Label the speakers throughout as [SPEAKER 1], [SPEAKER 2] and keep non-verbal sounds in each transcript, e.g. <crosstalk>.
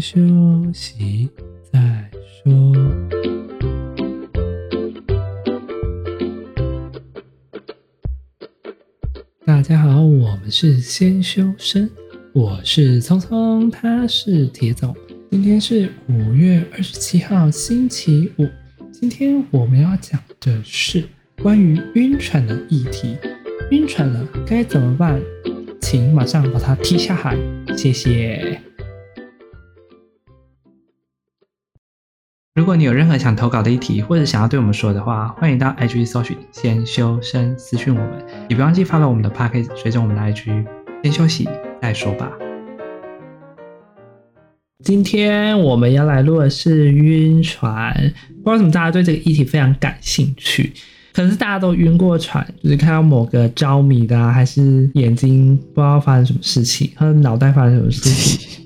[SPEAKER 1] 休息再说。大家好，我们是先修身，我是聪聪，他是铁总。今天是五月二十七号，星期五。今天我们要讲的是关于晕船的议题。晕船了该怎么办？请马上把它踢下海，谢谢。如果你有任何想投稿的议题，或者想要对我们说的话，欢迎到 IG 搜寻“先修身”私讯我们，也别忘记发到我们的 Podcast，随着我们的 IG。先休息再说吧。今天我们要来录的是晕船，不知道为什么大家对这个议题非常感兴趣。可能是大家都晕过船，就是看到某个着迷的啊，还是眼睛不知道发生什么事情，或者脑袋发生什么事情，<laughs>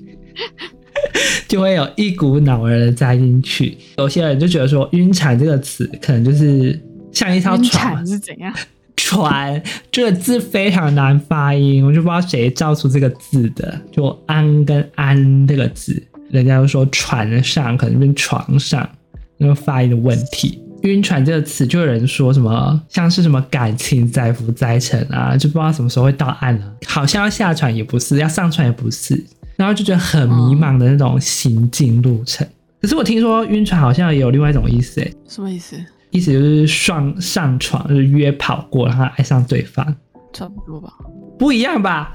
[SPEAKER 1] 就会有一股脑儿的栽进去。有些人就觉得说“晕船”这个词可能就是像一艘船
[SPEAKER 2] 是怎样？
[SPEAKER 1] 船这个字非常难发音，我就不知道谁造出这个字的，就“安”跟“安”这个字，人家都说船上可能变床上，那个发音的问题。晕船这个词，就有人说什么像是什么感情载浮载沉啊，就不知道什么时候会到岸了。好像要下船也不是，要上船也不是，然后就觉得很迷茫的那种行进路程。嗯、可是我听说晕船好像也有另外一种意思，哎，
[SPEAKER 2] 什么意思？
[SPEAKER 1] 意思就是上上床，就是约跑过，然后爱上对方，
[SPEAKER 2] 差不多吧？
[SPEAKER 1] 不一样吧？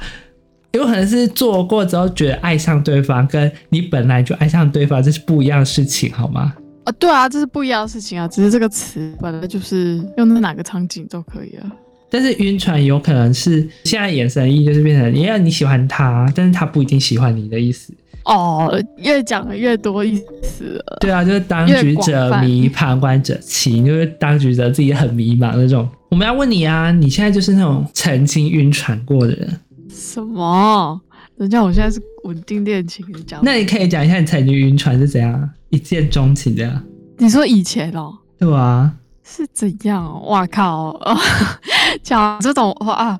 [SPEAKER 1] 有可能是做过之后觉得爱上对方，跟你本来就爱上对方，这是不一样的事情，好吗？
[SPEAKER 2] 啊，对啊，这是不一样的事情啊，只是这个词本来就是用在哪个场景都可以啊。
[SPEAKER 1] 但是晕船有可能是现在眼神意就是变成，因为你喜欢他，但是他不一定喜欢你的意思。
[SPEAKER 2] 哦，越讲的越多意思了。
[SPEAKER 1] 对啊，就是当局者迷，旁观者清，就是当局者自己很迷茫那种。我们要问你啊，你现在就是那种曾经晕船过的人？
[SPEAKER 2] 什么？人家我现在是稳定恋情，你讲。
[SPEAKER 1] 那你可以讲一下你曾经晕船是怎样？一见钟情这样？
[SPEAKER 2] 你说以前哦？
[SPEAKER 1] 对啊，
[SPEAKER 2] 是怎样哦？哇靠！<laughs> 讲这种话啊，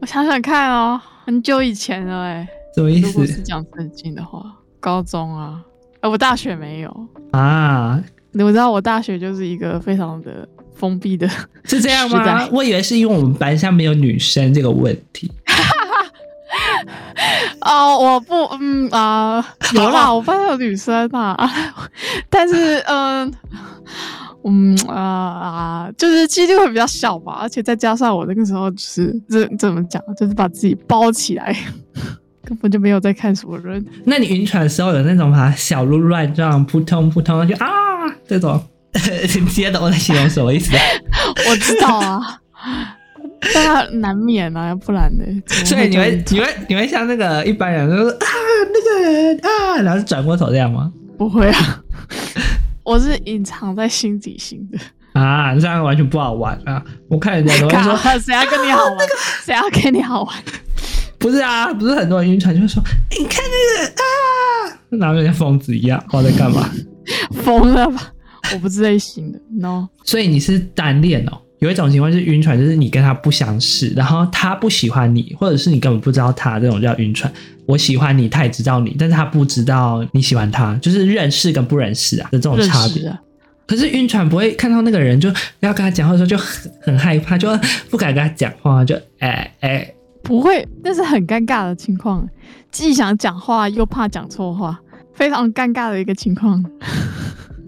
[SPEAKER 2] 我想想看哦，很久以前了哎。
[SPEAKER 1] 什么意思？
[SPEAKER 2] 如果是讲正经的话，高中啊，呃，我大学没有
[SPEAKER 1] 啊。
[SPEAKER 2] 你知道我大学就是一个非常的封闭的，<laughs>
[SPEAKER 1] 是这样吗？我以为是因为我们班上没有女生这个问题。<laughs>
[SPEAKER 2] 哦，我不，嗯啊、呃，有啦，我发现有女生啊，但是，嗯，嗯啊、呃，就是几率会比较小吧，而且再加上我那个时候就是这怎么讲，就是把自己包起来，<laughs> 根本就没有在看什么人。
[SPEAKER 1] 那你晕船的时候有那种把小鹿乱撞，扑通扑通就啊这种，你接懂我在形容什么意思？<laughs>
[SPEAKER 2] 我知道啊。但难免啊，不然呢？
[SPEAKER 1] 所以你会你会你会像那个一般人，就是啊那个人啊，然后转过头这样吗？
[SPEAKER 2] 不会啊，<laughs> 我是隐藏在心底型的
[SPEAKER 1] 啊，这样完全不好玩啊！我看人家都会 <laughs> 说，
[SPEAKER 2] 谁要跟你好玩？<laughs> 谁要跟你好玩？
[SPEAKER 1] 不是啊，不是很多人晕船就会说，你看那个啊，然后像疯子一样，不知道在干嘛，<laughs>
[SPEAKER 2] 疯了吧？我不是类型的，no。
[SPEAKER 1] 所以你是单恋哦？有一种情况是晕船，就是你跟他不相识，然后他不喜欢你，或者是你根本不知道他，这种叫晕船。我喜欢你，他也知道你，但是他不知道你喜欢他，就是认识跟不认识啊的这种差别。啊、可是晕船不会看到那个人就要跟他讲话的时候就很很害怕，就不敢跟他讲话，就哎哎，欸、
[SPEAKER 2] 不会，那是很尴尬的情况，既想讲话又怕讲错话，非常尴尬的一个情况。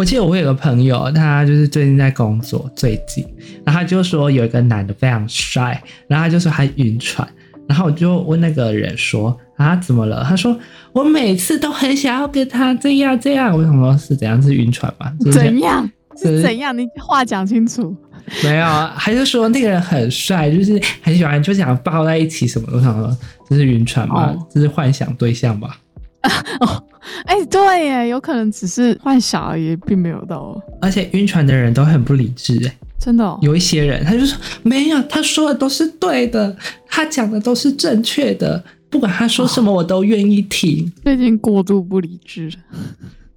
[SPEAKER 1] 我记得我会有个朋友，他就是最近在工作，最近，然后他就说有一个男的非常帅，然后他就说他晕船，然后我就问那个人说啊怎么了？他说我每次都很想要跟他这样这样，我想说是怎样是晕船吗？
[SPEAKER 2] 怎样是怎样？你话讲清楚。
[SPEAKER 1] 没有，还是说那个人很帅，就是很喜欢，就想抱在一起什么？我想说这是晕船吗？哦、这是幻想对象吧？<laughs>
[SPEAKER 2] 哦，哎、欸，对耶，有可能只是幻想而已，并没有到。
[SPEAKER 1] 而且晕船的人都很不理智，哎，
[SPEAKER 2] 真的、哦。
[SPEAKER 1] 有一些人，他就说没有，他说的都是对的，他讲的都是正确的，不管他说什么，我都愿意听。
[SPEAKER 2] 最近过度不理智。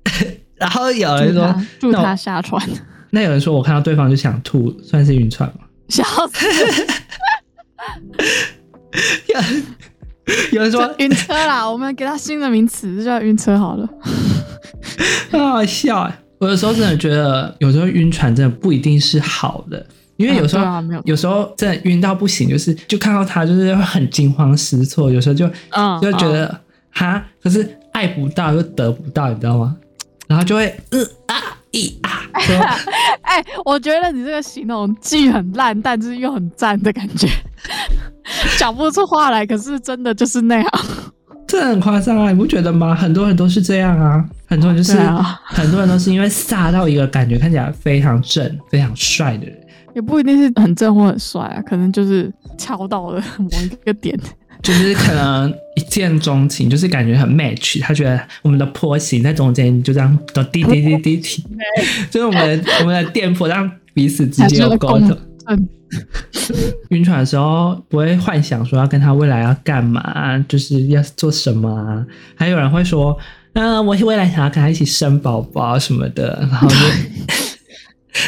[SPEAKER 2] <laughs>
[SPEAKER 1] 然后有人说
[SPEAKER 2] 祝他，下船
[SPEAKER 1] 那。那有人说我看到对方就想吐，算是晕船吗？
[SPEAKER 2] 笑死。
[SPEAKER 1] 有 <laughs> 人 <laughs> 说
[SPEAKER 2] 晕车啦，<laughs> 我们给他新的名词，就叫晕车好了。<laughs>
[SPEAKER 1] 很好笑哎！我有时候真的觉得，有时候晕船真的不一定是好的，因为有时候、
[SPEAKER 2] 啊啊、
[SPEAKER 1] 有时候真的晕到不行，就是就看到他就是会很惊慌失措，有时候就嗯就觉得哈、嗯，可是爱不到又得不到，你知道吗？然后就会嗯啊一啊。
[SPEAKER 2] 哎、欸，我觉得你这个形容既很烂，但是又很赞的感觉，<laughs> 讲不出话来，可是真的就是那样。
[SPEAKER 1] 这很夸张啊，你不觉得吗？很多人都是这样啊，很多人就是、啊、很多人都是因为飒到一个感觉看起来非常正、非常帅的人，
[SPEAKER 2] 也不一定是很正或很帅啊，可能就是敲到了某一个点，
[SPEAKER 1] 就是可能一见钟情，就是感觉很 match，他觉得我们的坡形在中间就这样都滴滴滴滴。滴，<laughs> 就是我们的我们的电波让彼此之间有沟通。<laughs> 晕船的时候不会幻想说要跟他未来要干嘛，就是要做什么啊？还有人会说，嗯、呃，我未来想要跟他一起生宝宝什么的，然后就，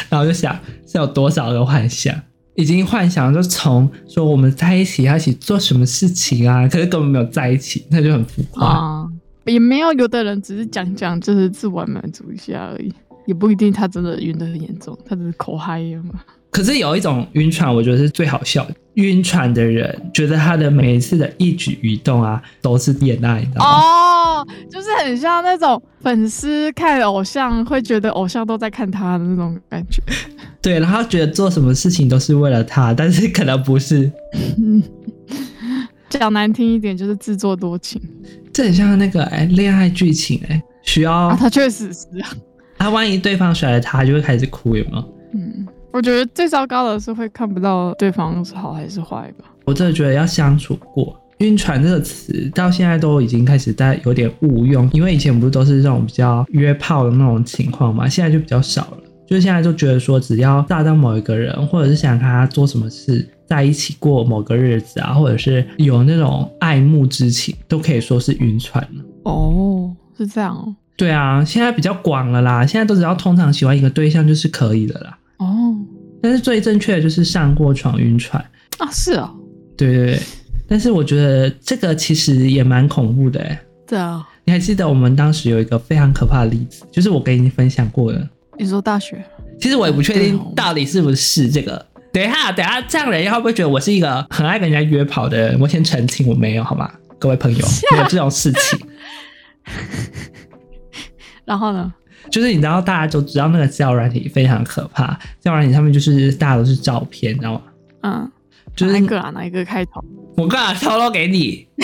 [SPEAKER 1] 然后就 <laughs> 想是有多少个幻想，已经幻想就从说我们在一起要一起做什么事情啊，可是根本没有在一起，那就很浮夸。
[SPEAKER 2] 啊，也没有，有的人只是讲讲，就是自我满足一下而已，也不一定他真的晕得很严重，他只是口嗨嘛。
[SPEAKER 1] 可是有一种晕船，我觉得是最好笑的。晕船的人觉得他的每一次的一举一动啊，都是恋爱，你知道吗？
[SPEAKER 2] 哦，就是很像那种粉丝看偶像会觉得偶像都在看他的那种感觉。
[SPEAKER 1] 对，然后觉得做什么事情都是为了他，但是可能不是。<laughs>
[SPEAKER 2] 讲难听一点，就是自作多情。
[SPEAKER 1] 这很像那个哎，恋爱剧情哎，需要、
[SPEAKER 2] 啊、他确实是啊。
[SPEAKER 1] 他万一对方甩了他，就会开始哭，有没有？
[SPEAKER 2] 嗯。我觉得最糟糕的是会看不到对方是好还是坏吧。
[SPEAKER 1] 我真的觉得要相处过。晕船这个词到现在都已经开始在有点误用，因为以前不是都是这种比较约炮的那种情况嘛，现在就比较少了。就是现在就觉得说，只要炸到某一个人，或者是想看他做什么事，在一起过某个日子啊，或者是有那种爱慕之情，都可以说是晕船了。
[SPEAKER 2] 哦，是这样哦。
[SPEAKER 1] 对啊，现在比较广了啦，现在都只要通常喜欢一个对象就是可以的啦。
[SPEAKER 2] 哦，
[SPEAKER 1] 但是最正确的就是上过床晕船。
[SPEAKER 2] 啊，是哦，
[SPEAKER 1] 对对对，但是我觉得这个其实也蛮恐怖的哎，
[SPEAKER 2] 对啊，
[SPEAKER 1] 你还记得我们当时有一个非常可怕的例子，就是我跟你分享过的，
[SPEAKER 2] 你说大学，
[SPEAKER 1] 其实我也不确定到底是不是这个，等一下，等一下，这样的人会不会觉得我是一个很爱跟人家约跑的人？我先澄清，我没有，好吗？各位朋友，<laughs> 没有这种事情。
[SPEAKER 2] 然后呢？
[SPEAKER 1] 就是你知道，大家都知道那个交友软体非常可怕。交友软体上面就是大家都是照片，你知道吗？
[SPEAKER 2] 嗯，
[SPEAKER 1] 就是
[SPEAKER 2] 哪一个啊？哪一个开头？
[SPEAKER 1] 我刚才透露给你。<laughs>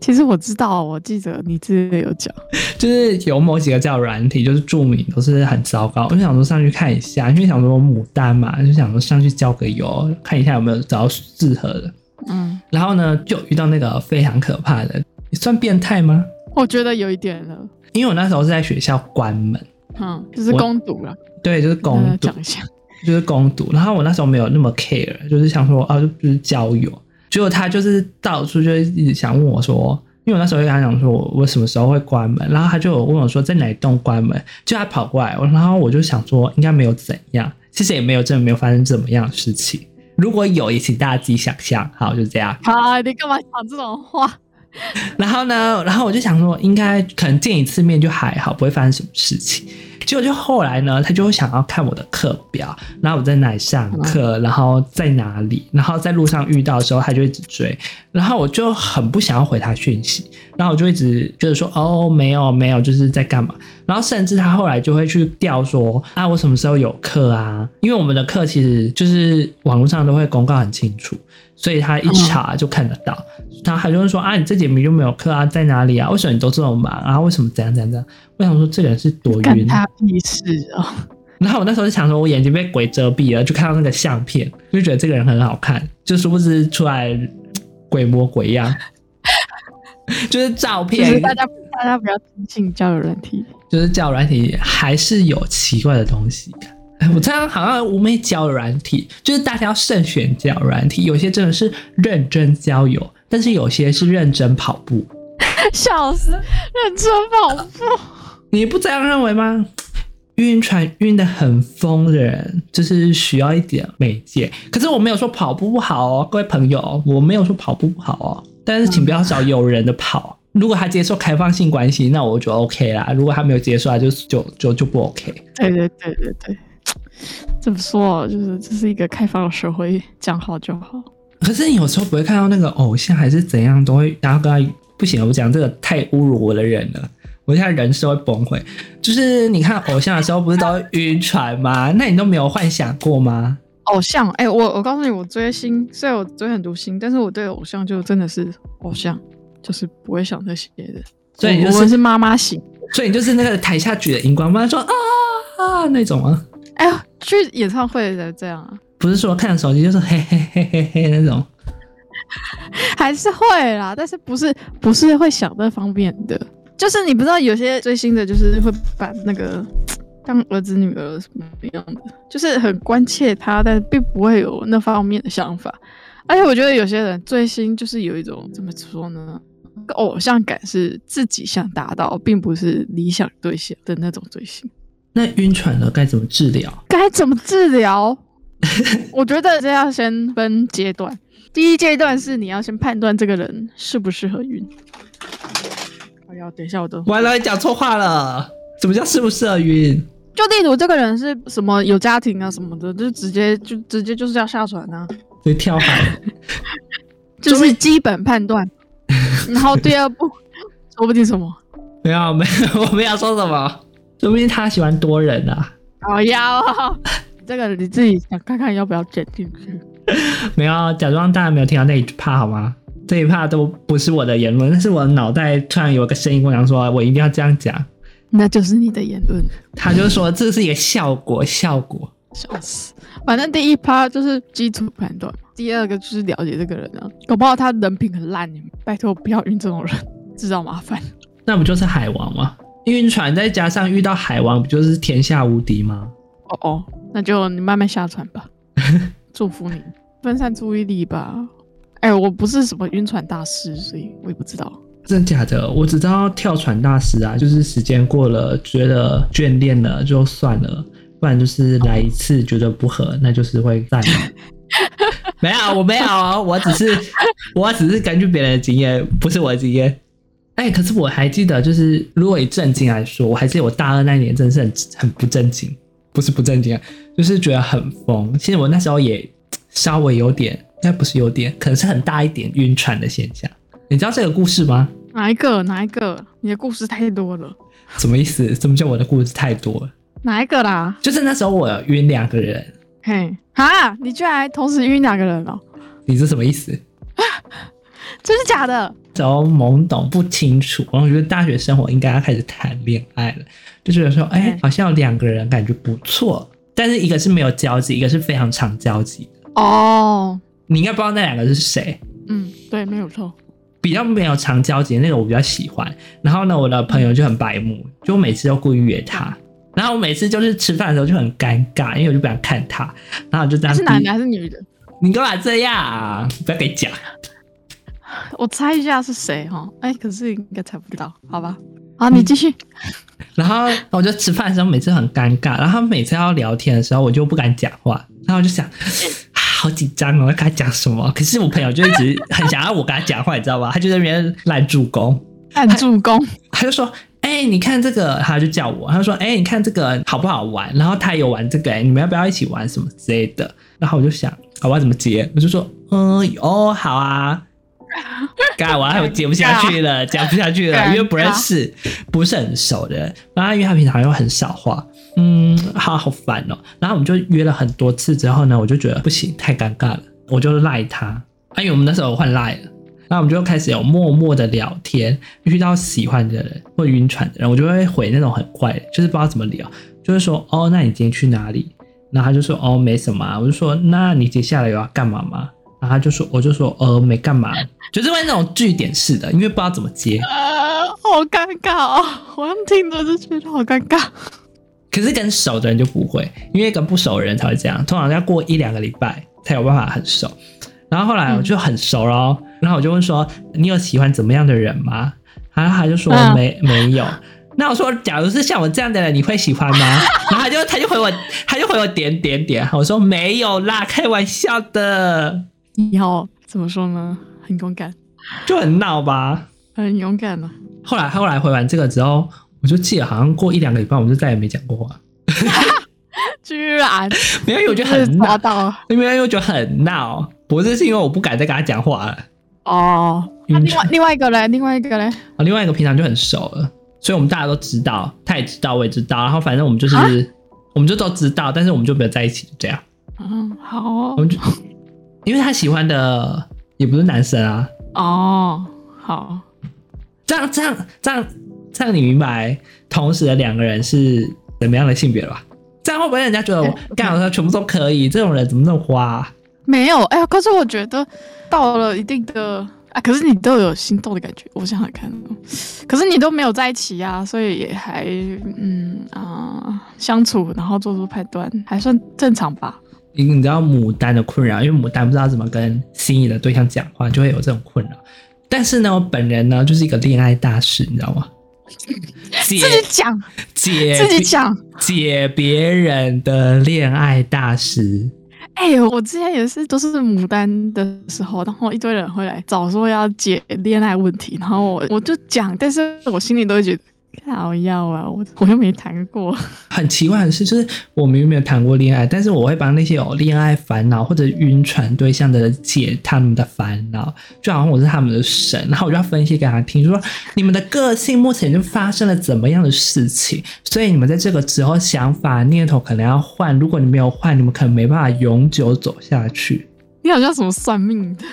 [SPEAKER 2] 其实我知道，我记得你之前有讲，
[SPEAKER 1] 就是有某几个叫软体，就是著名都是很糟糕。我就想说上去看一下，因为想说牡丹嘛，就想说上去交个友，看一下有没有找到适合的。
[SPEAKER 2] 嗯，
[SPEAKER 1] 然后呢，就遇到那个非常可怕的，你算变态吗？
[SPEAKER 2] 我觉得有一点了。
[SPEAKER 1] 因为我那时候是在学校关门，
[SPEAKER 2] 嗯，就是攻读了，
[SPEAKER 1] 对，就是攻读，就是攻读。然后我那时候没有那么 care，就是想说啊，就是交友。结果他就是到处就一直想问我说，因为我那时候就跟他讲说我我什么时候会关门，然后他就问我说在哪一栋关门，就他跑过来，然后我就想说应该没有怎样，其实也没有真的没有发生怎么样的事情。如果有，也请大家自己想象。好，就这样。
[SPEAKER 2] 好，你干嘛讲这种话？<laughs>
[SPEAKER 1] 然后呢，然后我就想说，应该可能见一次面就还好，不会发生什么事情。结果就后来呢，他就会想要看我的课表，然后我在哪里上课，然后在哪里，然后在路上遇到的时候，他就一直追。然后我就很不想要回他讯息，然后我就一直觉得说，哦，没有没有，就是在干嘛。然后甚至他后来就会去调说，啊，我什么时候有课啊？因为我们的课其实就是网络上都会公告很清楚。所以他一查就看得到，他还就会说啊，你这节目就没有课啊，在哪里啊？为什么你都这么忙啊？为什么怎样怎样怎样？我想说这个人是多晕，
[SPEAKER 2] 他屁事哦。
[SPEAKER 1] 然后我那时候就想说，我眼睛被鬼遮蔽了，就看到那个相片，就觉得这个人很好看，就殊不知出来鬼模鬼样，<laughs> 就是照片。
[SPEAKER 2] 就是大家大家不要轻信交友软体，
[SPEAKER 1] 就是交友软体还是有奇怪的东西。<laughs> 我这样好像无没交友软体，就是大家要慎选交友软体，有些真的是认真交友，但是有些是认真跑步。<laughs> 笑死，认真跑步，<laughs> 你不这样认为吗？晕船晕得很疯的人，就是需要一点媒介。可是我没有说跑步不好哦，各位朋友，我没有说跑步不好哦。但是请不要找有人的跑。如果他接受开放性关系，那我就 OK 啦。如果他没有接受，就就就就不 OK。
[SPEAKER 2] 对对对对对，<laughs> 怎么说？就是这是一个开放的社会，讲好就好。
[SPEAKER 1] 可是你有时候不会看到那个偶像还是怎样，都会然后跟他不行，我讲这个太侮辱我的人了。我现在人是会崩溃。就是你看偶像的时候，不是都会晕船吗？<laughs> 那你都没有幻想过吗？
[SPEAKER 2] 偶像，哎、欸，我我告诉你，我追星，虽然我追很多星，但是我对偶像就真的是偶像，就是不会想这些的。
[SPEAKER 1] 所以你、
[SPEAKER 2] 就是妈妈型，
[SPEAKER 1] 所以你就是那个台下举的荧光棒说啊啊那种吗？
[SPEAKER 2] 哎呀，去演唱会的这样啊？不
[SPEAKER 1] 是说看手机就是嘿嘿嘿嘿嘿那种，
[SPEAKER 2] 还是会啦，但是不是不是会想这方面的。就是你不知道有些追星的，就是会把那个当儿子女儿什么样的，就是很关切他，但并不会有那方面的想法。而且我觉得有些人追星就是有一种怎么说呢？偶像感是自己想达到，并不是理想对象的那种追星。
[SPEAKER 1] 那晕船了该怎么治疗？
[SPEAKER 2] 该怎么治疗？<laughs> 我觉得这要先分阶段。第一阶段是你要先判断这个人适不适合晕。哎呀等一下，我都
[SPEAKER 1] 完了，你讲错话了。什么叫适不适合晕？
[SPEAKER 2] 就例如这个人是什么有家庭啊什么的，就直接就直接就是要下船啊，
[SPEAKER 1] 就跳海，<laughs>
[SPEAKER 2] 就是基本判断。然后第二步，说不定什么？<laughs>
[SPEAKER 1] 没有没有，我没有说什么。说不定他喜欢多人啊。
[SPEAKER 2] 哦要，这个你自己想看看要不要剪进去。<laughs>
[SPEAKER 1] 没有，假装大家没有听到那一趴好吗？这一趴都不是我的言论，但是我脑袋突然有个声音跟我讲说，我一定要这样讲，
[SPEAKER 2] 那就是你的言论。
[SPEAKER 1] 他就说这是一个效果，效果。
[SPEAKER 2] 笑死！反正第一趴就是基础判断，第二个就是了解这个人啊，搞不好他人品很烂，你拜托不要晕这种人，制造麻烦。
[SPEAKER 1] 那不就是海王吗？晕船再加上遇到海王，不就是天下无敌吗？
[SPEAKER 2] 哦哦，那就你慢慢下船吧，<laughs> 祝福你，分散注意力吧。哎、欸，我不是什么晕船大师，所以我也不知道。
[SPEAKER 1] 真的假的？我只知道跳船大师啊，就是时间过了，觉得眷恋了就算了，不然就是来一次觉得不合，那就是会再。<laughs> 没有，我没有啊，我只是我只是根据别人的经验，不是我的经验。哎、欸，可是我还记得，就是如果以正经来说，我还记得我大二那年真的是很很不正经，不是不正经啊，就是觉得很疯。其实我那时候也稍微有点。应该不是有点，可能是很大一点晕船的现象。你知道这个故事吗？
[SPEAKER 2] 哪一个？哪一个？你的故事太多了。
[SPEAKER 1] 什么意思？什么叫我的故事太多了？
[SPEAKER 2] 哪一个啦？
[SPEAKER 1] 就是那时候我晕两个人。
[SPEAKER 2] 嘿，哈，你居然同时晕两个人哦？
[SPEAKER 1] 你是什么意思？
[SPEAKER 2] 真的假的？
[SPEAKER 1] 只要懵懂不清楚，然后我觉得大学生活应该要开始谈恋爱了，就觉得说，哎、欸，好像有两个人感觉不错，但是一个是没有交集，一个是非常常交集的。
[SPEAKER 2] 哦。
[SPEAKER 1] 你应该不知道那两个是谁？
[SPEAKER 2] 嗯，对，没有错。
[SPEAKER 1] 比较没有常交集的那个我比较喜欢。然后呢，我的朋友就很白目，就我每次都故意约他。然后我每次就是吃饭的时候就很尴尬，因为我就不想看他。然后就这样。是男的还是女的？你干嘛这样啊？不要给讲。
[SPEAKER 2] 我猜一下是谁哈？哎，可是应该猜不到，好吧？好，你继续。<laughs>
[SPEAKER 1] 然后我就吃饭的时候每次很尴尬，然后每次要聊天的时候我就不敢讲话，然后我就想。好紧张哦！我要跟他讲什么？可是我朋友就一直很想要我跟他讲话，你知道吧？他就在那边烂助攻，
[SPEAKER 2] 烂助攻。
[SPEAKER 1] 他就说：“哎、欸，你看这个。”他就叫我，他就说：“哎、欸，你看这个好不好玩？”然后他有玩这个、欸，你们要不要一起玩什么之类的？然后我就想，我要怎么接？我就说：“嗯，哦，好啊。” <laughs> 干，我还接不下去了，讲不下去了，因为不认识，不是很熟的。然后因为他平常又很少话。嗯，好好烦哦。然后我们就约了很多次之后呢，我就觉得不行，太尴尬了，我就赖他。啊，因为我们那时候换赖了，然后我们就开始有默默的聊天。遇到喜欢的人或晕船的人，我就会回那种很怪，就是不知道怎么聊，就是说哦，那你今天去哪里？然后他就说哦，没什么啊。我就说那你接下来有要干嘛吗？然后他就说我就说呃，没干嘛，就是会那种据点式的，因为不知道怎么接。
[SPEAKER 2] 呃，好尴尬哦，我听着就觉得好尴尬。
[SPEAKER 1] 可是跟熟的人就不会，因为跟不熟的人才会这样，通常要过一两个礼拜才有办法很熟。然后后来我就很熟了，然后我就问说：“你有喜欢怎么样的人吗？”然后他就说：“没，没有。”那我说，假如是像我这样的人，你会喜欢吗？<laughs> 然后他就他就回我，他就回我点点点。我说没有啦，开玩笑的。
[SPEAKER 2] 你好，怎么说呢？很勇敢，
[SPEAKER 1] 就很闹吧？
[SPEAKER 2] 很勇敢呢。
[SPEAKER 1] 后来后来回完这个之后，我就记得好像过一两个礼拜，我们就再也没讲过话。<laughs>
[SPEAKER 2] 居然
[SPEAKER 1] 没有，因为我觉得很闹，因为我觉得很闹，不是是因为我不敢再跟他讲话了。
[SPEAKER 2] 哦，那另外另外一个嘞，另外一个嘞，
[SPEAKER 1] 啊，另外一个平常就很熟了。所以，我们大家都知道，他也知道，我也知道。然后，反正我们就是，我们就都知道，但是我们就没有在一起，就这样。
[SPEAKER 2] 嗯，好哦。
[SPEAKER 1] 我们就，因为他喜欢的也不是男生啊。
[SPEAKER 2] 哦，好。
[SPEAKER 1] 这样，这样，这样，这样，你明白同时的两个人是怎么样的性别了吧？这样会不会人家觉得我干好他全部都可以？这种人怎么那么花啊？
[SPEAKER 2] 没有，哎呀，可是我觉得到了一定的。啊！可是你都有心动的感觉，我想想看。可是你都没有在一起呀、啊，所以也还嗯啊、呃、相处，然后做出判断，还算正常吧。
[SPEAKER 1] 你你知道牡丹的困扰，因为牡丹不知道怎么跟心仪的对象讲话，就会有这种困扰。但是呢，我本人呢就是一个恋爱大师，你知道吗？<laughs>
[SPEAKER 2] 自己讲，
[SPEAKER 1] 解
[SPEAKER 2] 自己讲，
[SPEAKER 1] 解别人的恋爱大师。
[SPEAKER 2] 哎、欸，我之前也是都是牡丹的时候，然后一堆人会来找说要解恋爱问题，然后我我就讲，但是我心里都会觉得。好要啊！我我又没谈过。
[SPEAKER 1] 很奇怪的是，就是我明明没有谈过恋爱，但是我会帮那些有恋爱烦恼或者晕船对象的人解他们的烦恼，就好像我是他们的神，然后我就要分析给他听，说你们的个性目前就发生了怎么样的事情，所以你们在这个时候想法念头可能要换，如果你没有换，你们可能没办法永久走下去。
[SPEAKER 2] 你好像什么算命的？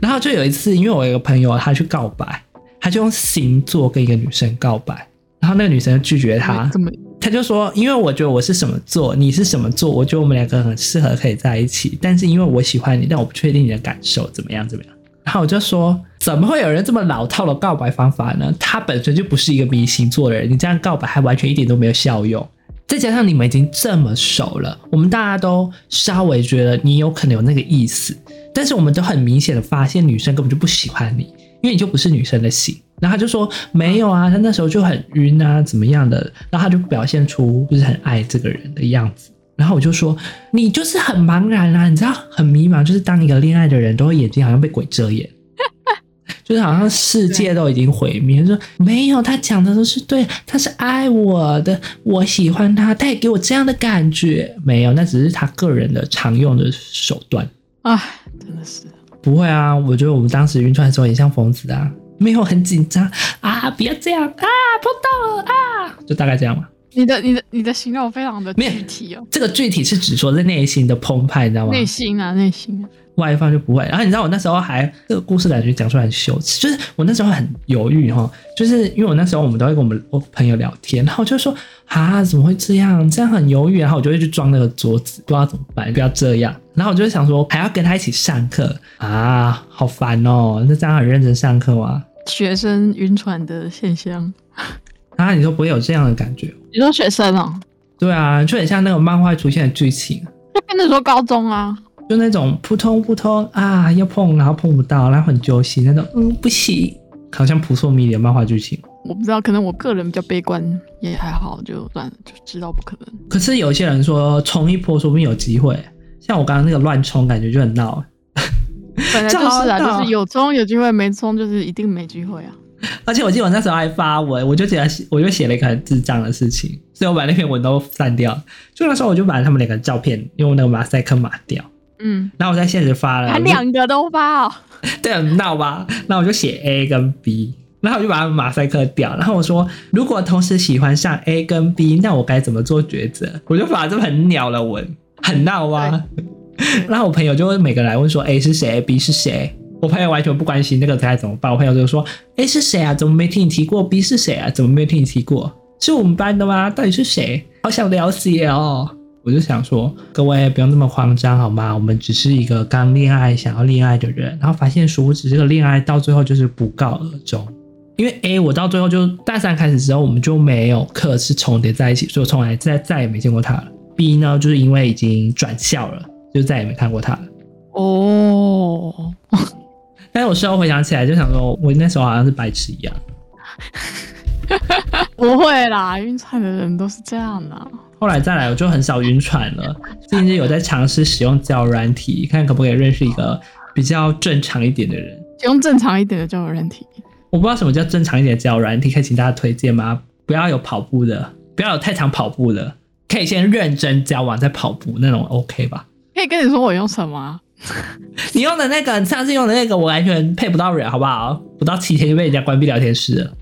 [SPEAKER 1] 然后就有一次，因为我有一个朋友他去告白，他就用星座跟一个女生告白。然后那个女生就拒绝他，他就说：“因为我觉得我是什么座，你是什么座，我觉得我们两个很适合可以在一起。但是因为我喜欢你，但我不确定你的感受怎么样，怎么样。”然后我就说：“怎么会有人这么老套的告白方法呢？他本身就不是一个迷星座的人，你这样告白还完全一点都没有效用。再加上你们已经这么熟了，我们大家都稍微觉得你有可能有那个意思，但是我们都很明显的发现女生根本就不喜欢你，因为你就不是女生的戏。”然后他就说没有啊，他那时候就很晕啊，怎么样的？然后他就表现出就是很爱这个人的样子。然后我就说你就是很茫然啊，你知道很迷茫，就是当一个恋爱的人都会眼睛好像被鬼遮眼，<laughs> 就是好像世界都已经毁灭。说没有，他讲的都是对，他是爱我的，我喜欢他，他也给我这样的感觉。没有，那只是他个人的常用的手段。
[SPEAKER 2] 啊，真的是
[SPEAKER 1] 不会啊，我觉得我们当时晕船的时候也像疯子啊。没有很紧张啊！不要这样啊！碰到了啊！就大概这样嘛。
[SPEAKER 2] 你的、你的、你的形容非常的具体哦。
[SPEAKER 1] 这个具体是指说在内心的澎湃，你知道吗？
[SPEAKER 2] 内心啊，内心啊。
[SPEAKER 1] 外放就不会。然后你知道我那时候还这个故事感觉讲出来很羞耻，就是我那时候很犹豫哈，就是因为我那时候我们都会跟我们我朋友聊天，然后就说啊，怎么会这样？这样很犹豫，然后我就会去装那个桌子，不知道怎么办，不要这样。然后我就会想说，还要跟他一起上课啊，好烦哦！那这样很认真上课吗？
[SPEAKER 2] 学生晕船的现象
[SPEAKER 1] 啊，你都不会有这样的感觉？
[SPEAKER 2] 你说学生哦？
[SPEAKER 1] 对啊，就很像那个漫画出现的剧情。
[SPEAKER 2] 就跟着说高中啊，
[SPEAKER 1] 就那种扑通扑通啊，要碰然后碰不到，然后很揪心那种，嗯，不行，好像扑朔迷离的漫画剧情。
[SPEAKER 2] 我不知道，可能我个人比较悲观，也还好，就算了，就知道不可能。
[SPEAKER 1] 可是有些人说冲一波说不定有机会，像我刚刚那个乱冲，感觉就很闹。
[SPEAKER 2] 本来 <laughs> 就是啊，就是有冲有机会，没冲就是一定没机会啊。
[SPEAKER 1] 而且我记得我那时候还发文，我就觉得我就写了一个很智障的事情，所以我把那篇文都删掉。就那时候我就把他们两个照片用那个马赛克码掉。嗯，然后我在现实发了，
[SPEAKER 2] 还两个都发哦。<laughs>
[SPEAKER 1] 对，很闹吧？那我就写 A 跟 B，然后我就把他们马赛克掉。然后我说，如果同时喜欢上 A 跟 B，那我该怎么做抉择？我就发这么很鸟的文，很闹吧？<laughs> 然后我朋友就会每个来问说：“A 是谁？B 是谁？”我朋友完全不关心那个该怎么办。我朋友就说：“A 是谁啊？怎么没听你提过？B 是谁啊？怎么没听你提过？是我们班的吗？到底是谁？好想了解哦！”我就想说：“各位不用那么慌张好吗？我们只是一个刚恋爱、想要恋爱的人，然后发现殊不知这个恋爱到最后就是不告而终。因为 A 我到最后就大三开始之后，我们就没有课是重叠在一起，所以我从来再再也没见过他了。B 呢，就是因为已经转校了。”就再也没看过他了
[SPEAKER 2] 哦。<laughs>
[SPEAKER 1] 但是我事后回想起来，就想说，我那时候好像是白痴一样。<laughs>
[SPEAKER 2] 不会啦，晕船的人都是这样的。
[SPEAKER 1] 后来再来，我就很少晕船了。最近有在尝试使用交友软体，看可不可以认识一个比较正常一点的人。
[SPEAKER 2] 用正常一点的交友软体，
[SPEAKER 1] 我不知道什么叫正常一点的交友软体，可以请大家推荐吗？不要有跑步的，不要有太常跑步的，可以先认真交往再跑步那种，OK 吧？
[SPEAKER 2] 可以跟你说我用什么？<laughs>
[SPEAKER 1] 你用的那个，你上次用的那个，我完全配不到人，好不好？不到七天就被人家关闭聊天室了。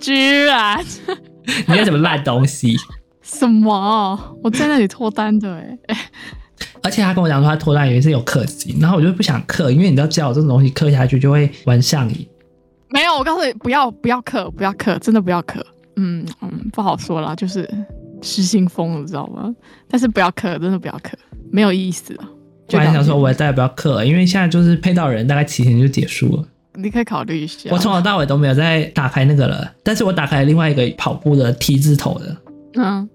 [SPEAKER 2] 居然，<laughs>
[SPEAKER 1] 你那什么烂东西？
[SPEAKER 2] 什么？我在那里脱单的哎。<laughs>
[SPEAKER 1] 而且他跟我讲说他脱单原因是有氪金，然后我就不想氪，因为你知道交友这种东西氪下去就会玩上瘾。
[SPEAKER 2] 没有，我告诉你不要不要氪，不要氪，真的不要氪。嗯嗯，不好说啦，就是失心疯你，知道吗？但是不要氪，真的不要氪，没有意思。
[SPEAKER 1] 我还想说，我大概不要氪，因为现在就是配到人，大概七天就结束了。
[SPEAKER 2] 你可以考虑一下。
[SPEAKER 1] 我从头到尾都没有再打开那个了，但是我打开了另外一个跑步的 T 字头的。
[SPEAKER 2] 嗯，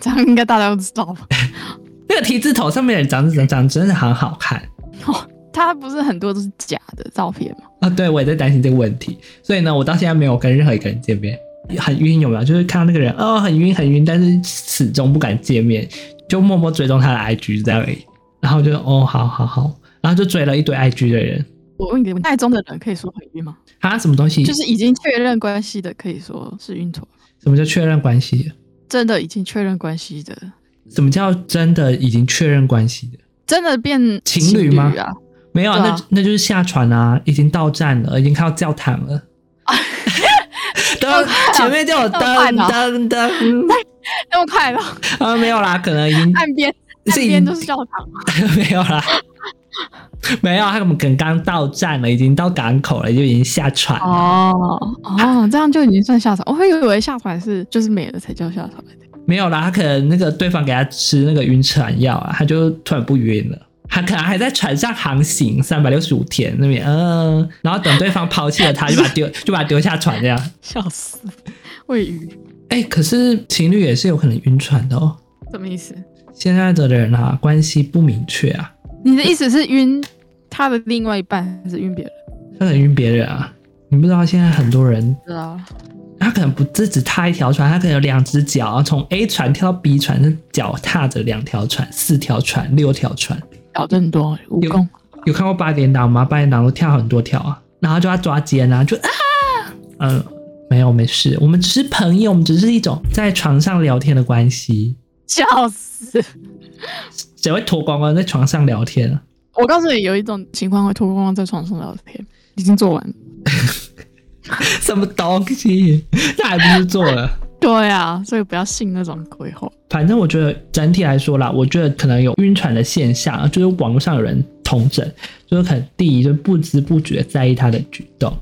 [SPEAKER 2] 这样应该大家都知道吧？<laughs>
[SPEAKER 1] 那个 T 字头上面的人长长长真的很好看
[SPEAKER 2] 哦。他不是很多都是假的照片吗？
[SPEAKER 1] 啊，对，我也在担心这个问题。所以呢，我到现在没有跟任何一个人见面，很晕有没有？就是看到那个人哦，很晕很晕，但是始终不敢见面，就默默追踪他的 IG 这样而已。然后就哦，好好好，然后就追了一堆 IG 的人。
[SPEAKER 2] 我问你，爱中的人可以说很晕吗？
[SPEAKER 1] 啊，什么东西？
[SPEAKER 2] 就是已经确认关系的，可以说是晕船。
[SPEAKER 1] 什么叫确认关系？
[SPEAKER 2] 真的已经确认关系的。
[SPEAKER 1] 什么叫真的已经确认关系的？
[SPEAKER 2] 真的变
[SPEAKER 1] 情侣吗？没有啊，那那就是下船啊，已经到站了，已经看到教堂了。<laughs> 灯前面就有灯灯灯，
[SPEAKER 2] 那么快吗？<laughs>
[SPEAKER 1] 啊，没有啦，可能已经 <laughs>
[SPEAKER 2] 岸边。岸边都是教堂，
[SPEAKER 1] 没有啦，<laughs> 没有，他们可能刚到站了，已经到港口了，就已经下船了。
[SPEAKER 2] 哦哦，这样就已经算下船。我会以为下船是就是没了才叫下船。
[SPEAKER 1] 没有啦，他可能那个对方给他吃那个晕船药啊，他就突然不晕了。他可能还在船上航行三百六十五天那边，嗯、呃，然后等对方抛弃了他，就把他丢 <laughs> 就把他丢下船这样。
[SPEAKER 2] 笑死，喂鱼。
[SPEAKER 1] 哎，可是情侣也是有可能晕船的哦。
[SPEAKER 2] 什么意思？
[SPEAKER 1] 现在的人啊，关系不明确啊。
[SPEAKER 2] 你的意思是晕他的另外一半，还是晕别人？
[SPEAKER 1] 他可能晕别人啊。你不知道现在很多人，
[SPEAKER 2] 知道。
[SPEAKER 1] 他可能不只只踏一条船，他可能有两只脚，从 A 船跳到 B 船，是脚踏着两条船、四条船、六条船，
[SPEAKER 2] 脚真多。
[SPEAKER 1] 有有看过八点档吗？八点档都跳很多条啊，然后就要抓奸啊，就啊，嗯、呃，没有没事，我们只是朋友，我们只是一种在床上聊天的关系。
[SPEAKER 2] 笑死！
[SPEAKER 1] 谁会脱光光在床上聊天啊？
[SPEAKER 2] 我告诉你，有一种情况会脱光光在床上聊天，已经做完了。
[SPEAKER 1] 什么东西？那还不是做了？
[SPEAKER 2] 对啊，所以不要信那种鬼话。
[SPEAKER 1] 反正我觉得整体来说啦，我觉得可能有晕船的现象，就是网络上有人统整，就是可能第一就不知不觉在意他的举动，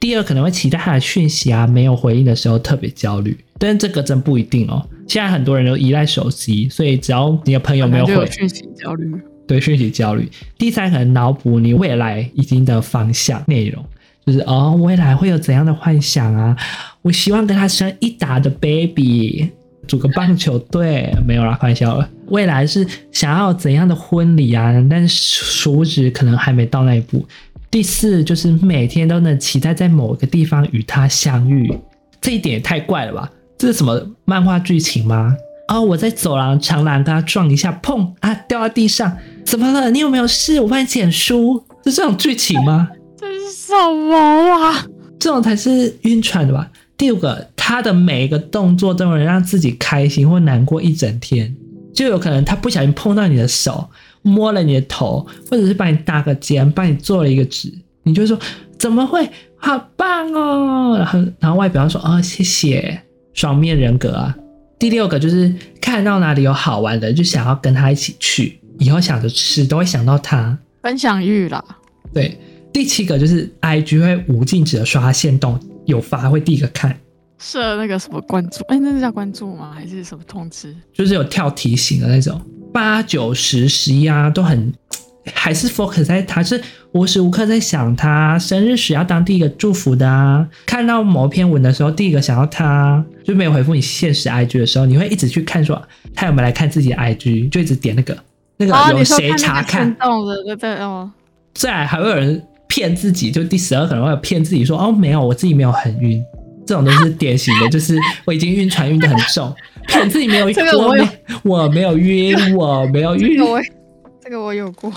[SPEAKER 1] 第二可能会期待他的讯息啊，没有回应的时候特别焦虑。但是这个真不一定哦。现在很多人都依赖手机，所以只要你的朋友没有回，
[SPEAKER 2] 讯息焦虑。
[SPEAKER 1] 对，讯息焦虑。第三，可能脑补你未来已经的方向内容，就是哦，未来会有怎样的幻想啊？我希望跟他生一打的 baby，组个棒球队，没有啦，开玩笑了。未来是想要怎样的婚礼啊？但是殊不知可能还没到那一步。第四，就是每天都能期待在某个地方与他相遇，这一点也太怪了吧？这是什么漫画剧情吗？哦，我在走廊长廊跟他撞一下，砰啊，掉到地上，怎么了？你有没有事？我帮你捡书，是这种剧情吗？
[SPEAKER 2] 这是什么啊？
[SPEAKER 1] 这种才是晕船的吧？第五个，他的每一个动作都能让自己开心或难过一整天，就有可能他不小心碰到你的手，摸了你的头，或者是帮你搭个肩，帮你做了一个指，你就说怎么会？好棒哦！然后然后外表说哦，谢谢。双面人格啊，第六个就是看到哪里有好玩的，就想要跟他一起去，以后想着吃都会想到他，
[SPEAKER 2] 分享欲啦。
[SPEAKER 1] 对，第七个就是 IG 会无禁止的刷他限动，有发会第一个看，
[SPEAKER 2] 设那个什么关注，哎，那是叫关注吗？还是什么通知？
[SPEAKER 1] 就是有跳提醒的那种，八九十十一啊，都很。还是 focus 在他是无时无刻在想他生日时要当第一个祝福的啊，看到某篇文的时候，第一个想到他，就没有回复你现实 IG 的时候，你会一直去看说他有没有来看自己的 IG，就一直点那个那个有谁查看？
[SPEAKER 2] 动的对对哦。
[SPEAKER 1] 再还会有人骗自己，就第十二可能会骗自己说哦没有，我自己没有很晕，这种都是典型的，就是我已经晕船晕得很重，<laughs> 骗自己没有晕，
[SPEAKER 2] 这个我有
[SPEAKER 1] 我没有晕，我没有晕。
[SPEAKER 2] 这个我有过。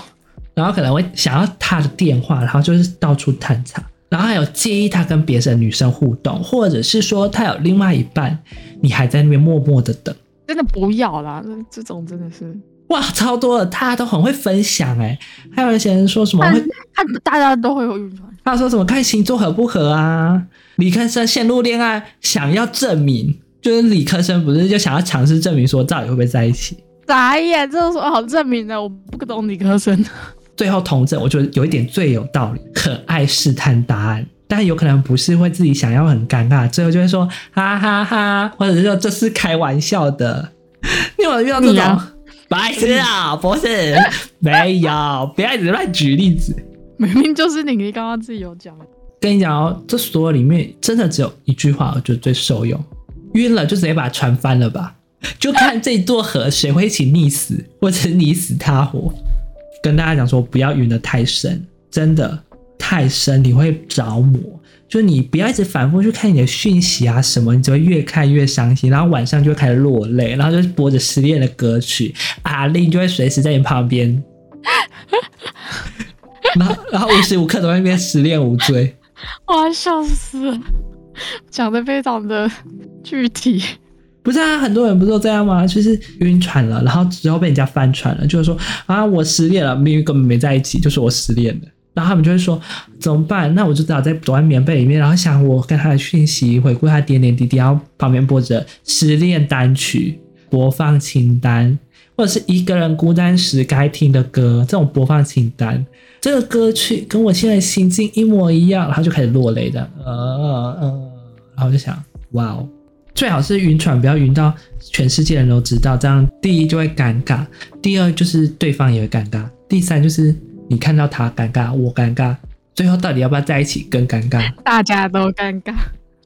[SPEAKER 1] 然后可能会想要他的电话，然后就是到处探查，然后还有介意他跟别的女生互动，或者是说他有另外一半，你还在那边默默的等。
[SPEAKER 2] 真的不要啦，这种真的是
[SPEAKER 1] 哇，超多的，他都很会分享哎，还有一些人说什么会，
[SPEAKER 2] 他大家都会有晕船，
[SPEAKER 1] 他说什么看星座合不合啊？理科生陷入恋爱，想要证明，就是理科生不是就想要尝试证明说到底会不会在一起？<laughs>
[SPEAKER 2] 傻眼，这有什么好证明的？我不懂理科生。
[SPEAKER 1] 最后同证，我觉得有一点最有道理，可爱试探答案，但有可能不是会自己想要很尴尬，最后就会说哈哈哈哈，或者是说这是开玩笑的。<laughs> 你有没有遇到这种？啊、白痴啊，不是，没有，不要一直乱举例子，
[SPEAKER 2] 明明就是你，你刚刚自己有讲。
[SPEAKER 1] 跟你讲哦，这所有里面真的只有一句话，我觉得最受用：晕了就直接把船翻了吧，就看这座河谁会一起溺死，或者你死他活。跟大家讲说，不要晕得太深，真的太深你会着魔。就你不要一直反复去看你的讯息啊什么，你只会越看越伤心，然后晚上就会开始落泪，然后就播着失恋的歌曲，阿令就会随时在你旁边，然后然后无时无刻都在那边失恋无罪。
[SPEAKER 2] 哇，笑死了，讲得非常的具体。
[SPEAKER 1] 不是啊，很多人不是都这样吗？就是晕船了，然后之后被人家翻船了，就是说啊，我失恋了，明明根本没在一起，就是我失恋了。然后他们就会说怎么办？那我就只好在躲在棉被里面，然后想我跟他的讯息，回顾他点点滴滴，然后旁边播着失恋单曲播放清单，或者是一个人孤单时该听的歌，这种播放清单，这个歌曲跟我现在心境一模一样，然后就开始落泪的，呃呃，然后就想哇哦。最好是晕船，不要晕到全世界人都知道，这样第一就会尴尬，第二就是对方也会尴尬，第三就是你看到他尴尬，我尴尬，最后到底要不要在一起更尴尬，
[SPEAKER 2] 大家都尴尬。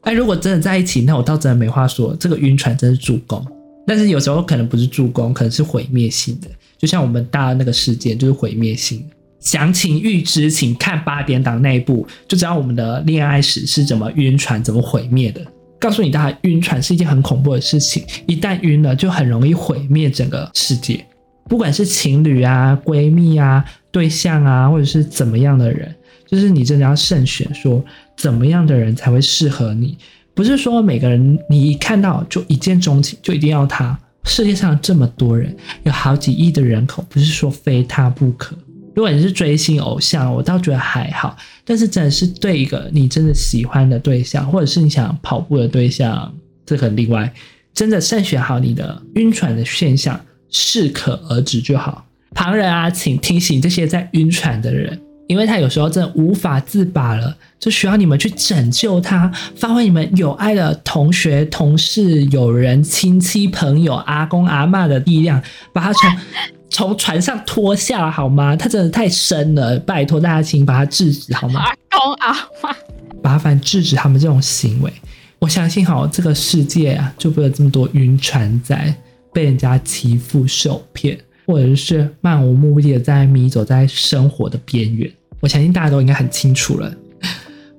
[SPEAKER 1] 哎，如果真的在一起，那我倒真的没话说，这个晕船真是助攻。但是有时候可能不是助攻，可能是毁灭性的，就像我们大的那个事件就是毁灭性。详情预知，请看八点档那一部，就知道我们的恋爱史是怎么晕船、怎么毁灭的。告诉你，大家晕船是一件很恐怖的事情，一旦晕了，就很容易毁灭整个世界。不管是情侣啊、闺蜜啊、对象啊，或者是怎么样的人，就是你真的要慎选，说怎么样的人才会适合你。不是说每个人你一看到就一见钟情，就一定要他。世界上这么多人，有好几亿的人口，不是说非他不可。如果你是追星偶像，我倒觉得还好。但是真的是对一个你真的喜欢的对象，或者是你想跑步的对象，这很例外。真的慎选好你的晕船的现象，适可而止就好。旁人啊，请提醒这些在晕船的人，因为他有时候真的无法自拔了，就需要你们去拯救他，发挥你们有爱的同学、同事、友人、亲戚、朋友、阿公阿嬷的力量，把他从。从船上拖下好吗？他真的太深了，拜托大家请把他制止好吗？阿公阿妈，麻烦制止他们这种行为。我相信，好，这个世界啊，就不会有这么多晕船仔被人家欺负受骗，或者是漫无目的的在迷走在生活的边缘。我相信大家都应该很清楚了。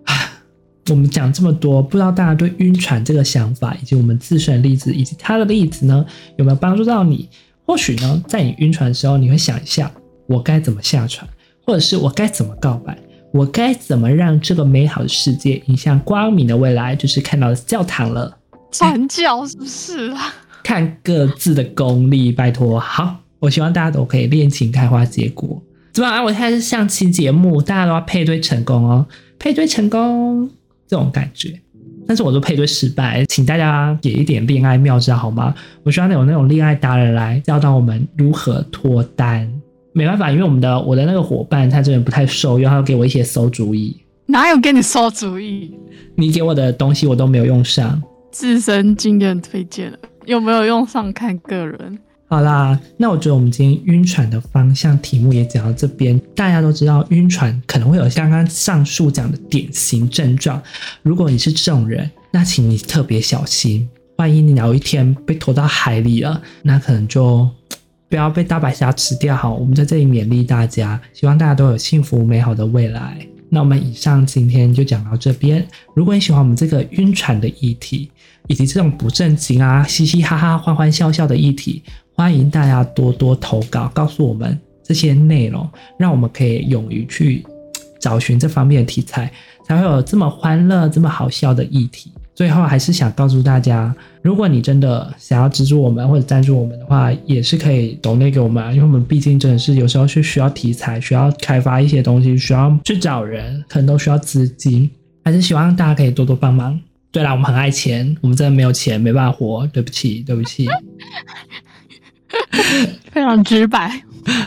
[SPEAKER 1] 啊，我们讲这么多，不知道大家对晕船这个想法，以及我们自身的例子，以及他的例子呢，有没有帮助到你？或许呢，在你晕船的时候，你会想一下，我该怎么下船，或者是我该怎么告白，我该怎么让这个美好的世界迎向光明的未来，就是看到教堂了。
[SPEAKER 2] 传教是不是啊？
[SPEAKER 1] 看各自的功力，拜托。好，我希望大家都可以恋情开花结果。怎么啊？我现在是相亲节目，大家都要配对成功哦，配对成功这种感觉。但是我都配对失败，请大家给一点恋爱妙招好吗？我希望有那种恋爱达人来教导我们如何脱单。没办法，因为我们的我的那个伙伴他这边不太受用，他要给我一些馊主意。
[SPEAKER 2] 哪有给你馊主意？
[SPEAKER 1] 你给我的东西我都没有用上。
[SPEAKER 2] 自身经验推荐了，有没有用上看个人。
[SPEAKER 1] 好啦，那我觉得我们今天晕船的方向题目也讲到这边。大家都知道晕船可能会有刚刚上述讲的典型症状。如果你是这种人，那请你特别小心。万一你有一天被拖到海里了，那可能就不要被大白鲨吃掉。好，我们在这里勉励大家，希望大家都有幸福美好的未来。那我们以上今天就讲到这边。如果你喜欢我们这个晕船的议题，以及这种不正经啊、嘻嘻哈哈、欢欢笑笑的议题，欢迎大家多多投稿，告诉我们这些内容，让我们可以勇于去找寻这方面的题材，才会有这么欢乐、这么好笑的议题。最后还是想告诉大家，如果你真的想要资助我们或者赞助我们的话，也是可以 donate 给我们，因为我们毕竟真的是有时候是需要题材，需要开发一些东西，需要去找人，可能都需要资金，还是希望大家可以多多帮忙。对啦，我们很爱钱，我们真的没有钱，没办法活，对不起，对不起，<laughs>
[SPEAKER 2] 非常直白。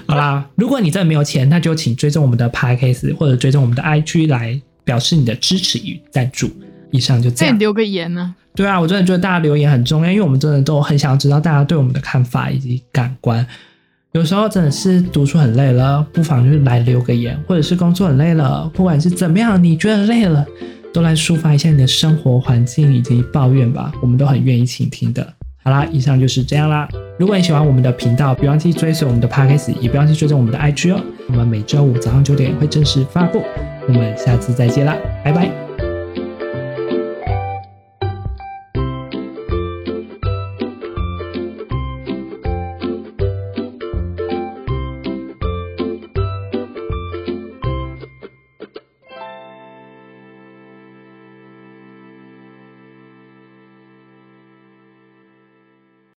[SPEAKER 1] 好啦，如果你真的没有钱，那就请追踪我们的 podcast 或者追踪我们的 IG 来表示你的支持与赞助。以上就这样。
[SPEAKER 2] 留个言呢？
[SPEAKER 1] 对啊，我真的觉得大家留言很重要，因为我们真的都很想知道大家对我们的看法以及感官。有时候真的是读书很累了，不妨就是来留个言，或者是工作很累了，不管是怎么样，你觉得累了，都来抒发一下你的生活环境以及抱怨吧，我们都很愿意倾听的。好啦，以上就是这样啦。如果你喜欢我们的频道，别忘记追随我们的 Podcast，也别忘记追踪我们的 IG 哦。我们每周五早上九点会正式发布，我们下次再见啦，拜拜。